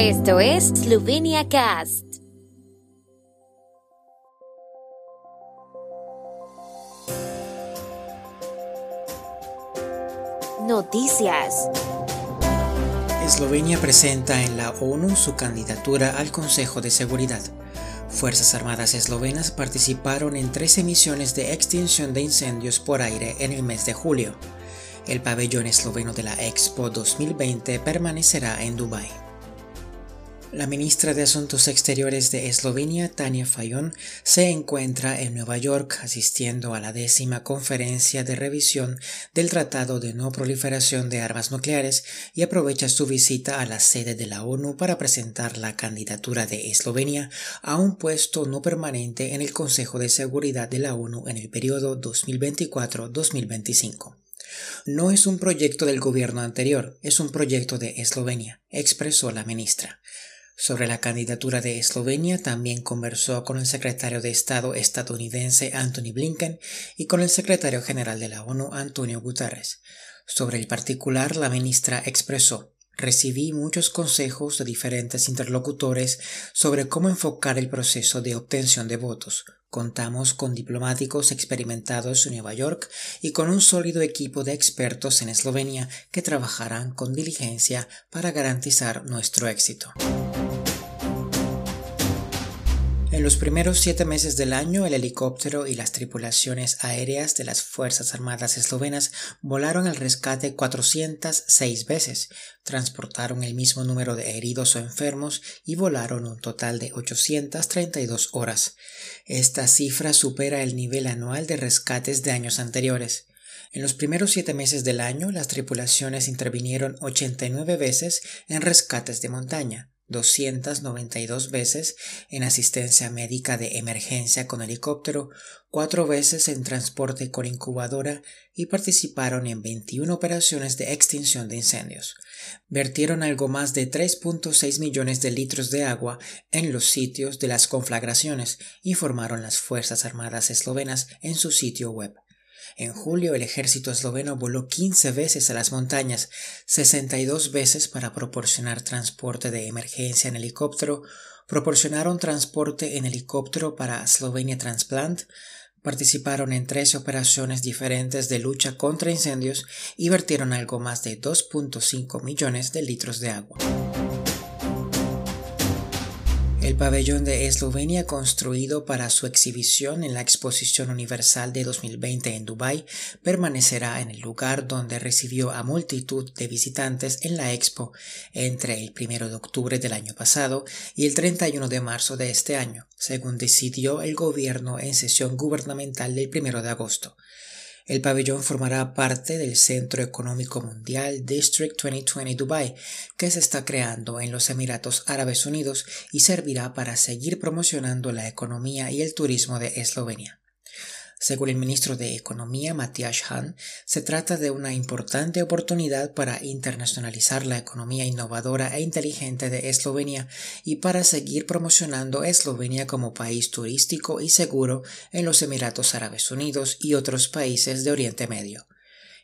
Esto es Slovenia Cast. Noticias. Eslovenia presenta en la ONU su candidatura al Consejo de Seguridad. Fuerzas Armadas eslovenas participaron en 13 misiones de extinción de incendios por aire en el mes de julio. El pabellón esloveno de la Expo 2020 permanecerá en Dubái. La ministra de Asuntos Exteriores de Eslovenia, Tania Fayon, se encuentra en Nueva York asistiendo a la décima conferencia de revisión del Tratado de No Proliferación de Armas Nucleares y aprovecha su visita a la sede de la ONU para presentar la candidatura de Eslovenia a un puesto no permanente en el Consejo de Seguridad de la ONU en el periodo 2024-2025. No es un proyecto del gobierno anterior, es un proyecto de Eslovenia, expresó la ministra. Sobre la candidatura de Eslovenia también conversó con el secretario de Estado estadounidense Anthony Blinken y con el secretario general de la ONU Antonio Guterres. Sobre el particular, la ministra expresó Recibí muchos consejos de diferentes interlocutores sobre cómo enfocar el proceso de obtención de votos. Contamos con diplomáticos experimentados en Nueva York y con un sólido equipo de expertos en Eslovenia que trabajarán con diligencia para garantizar nuestro éxito. En los primeros siete meses del año, el helicóptero y las tripulaciones aéreas de las Fuerzas Armadas eslovenas volaron al rescate 406 veces, transportaron el mismo número de heridos o enfermos y volaron un total de 832 horas. Esta cifra supera el nivel anual de rescates de años anteriores. En los primeros siete meses del año, las tripulaciones intervinieron 89 veces en rescates de montaña, 292 veces en asistencia médica de emergencia con helicóptero, cuatro veces en transporte con incubadora y participaron en 21 operaciones de extinción de incendios. Vertieron algo más de 3.6 millones de litros de agua en los sitios de las conflagraciones, informaron las Fuerzas Armadas eslovenas en su sitio web. En julio el ejército esloveno voló 15 veces a las montañas, 62 veces para proporcionar transporte de emergencia en helicóptero, proporcionaron transporte en helicóptero para Slovenia Transplant, participaron en 13 operaciones diferentes de lucha contra incendios y vertieron algo más de 2.5 millones de litros de agua. El pabellón de Eslovenia, construido para su exhibición en la Exposición Universal de 2020 en Dubái, permanecerá en el lugar donde recibió a multitud de visitantes en la Expo entre el 1 de octubre del año pasado y el 31 de marzo de este año, según decidió el gobierno en sesión gubernamental del 1 de agosto. El pabellón formará parte del Centro Económico Mundial District 2020 Dubai, que se está creando en los Emiratos Árabes Unidos y servirá para seguir promocionando la economía y el turismo de Eslovenia. Según el ministro de Economía Matthias Hahn, se trata de una importante oportunidad para internacionalizar la economía innovadora e inteligente de Eslovenia y para seguir promocionando Eslovenia como país turístico y seguro en los Emiratos Árabes Unidos y otros países de Oriente Medio.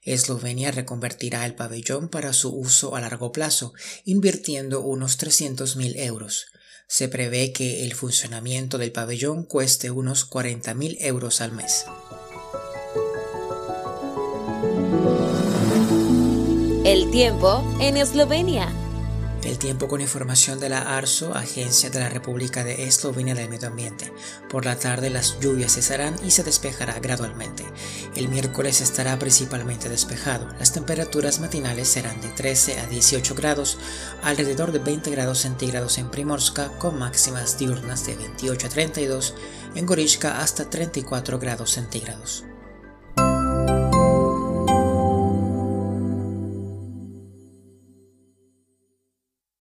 Eslovenia reconvertirá el pabellón para su uso a largo plazo, invirtiendo unos 300.000 euros. Se prevé que el funcionamiento del pabellón cueste unos 40.000 euros al mes. El tiempo en Eslovenia. El tiempo con información de la ARSO, Agencia de la República de Eslovenia del Medio Ambiente. Por la tarde las lluvias cesarán y se despejará gradualmente. El miércoles estará principalmente despejado. Las temperaturas matinales serán de 13 a 18 grados, alrededor de 20 grados centígrados en Primorska, con máximas diurnas de 28 a 32, en Gorishka hasta 34 grados centígrados.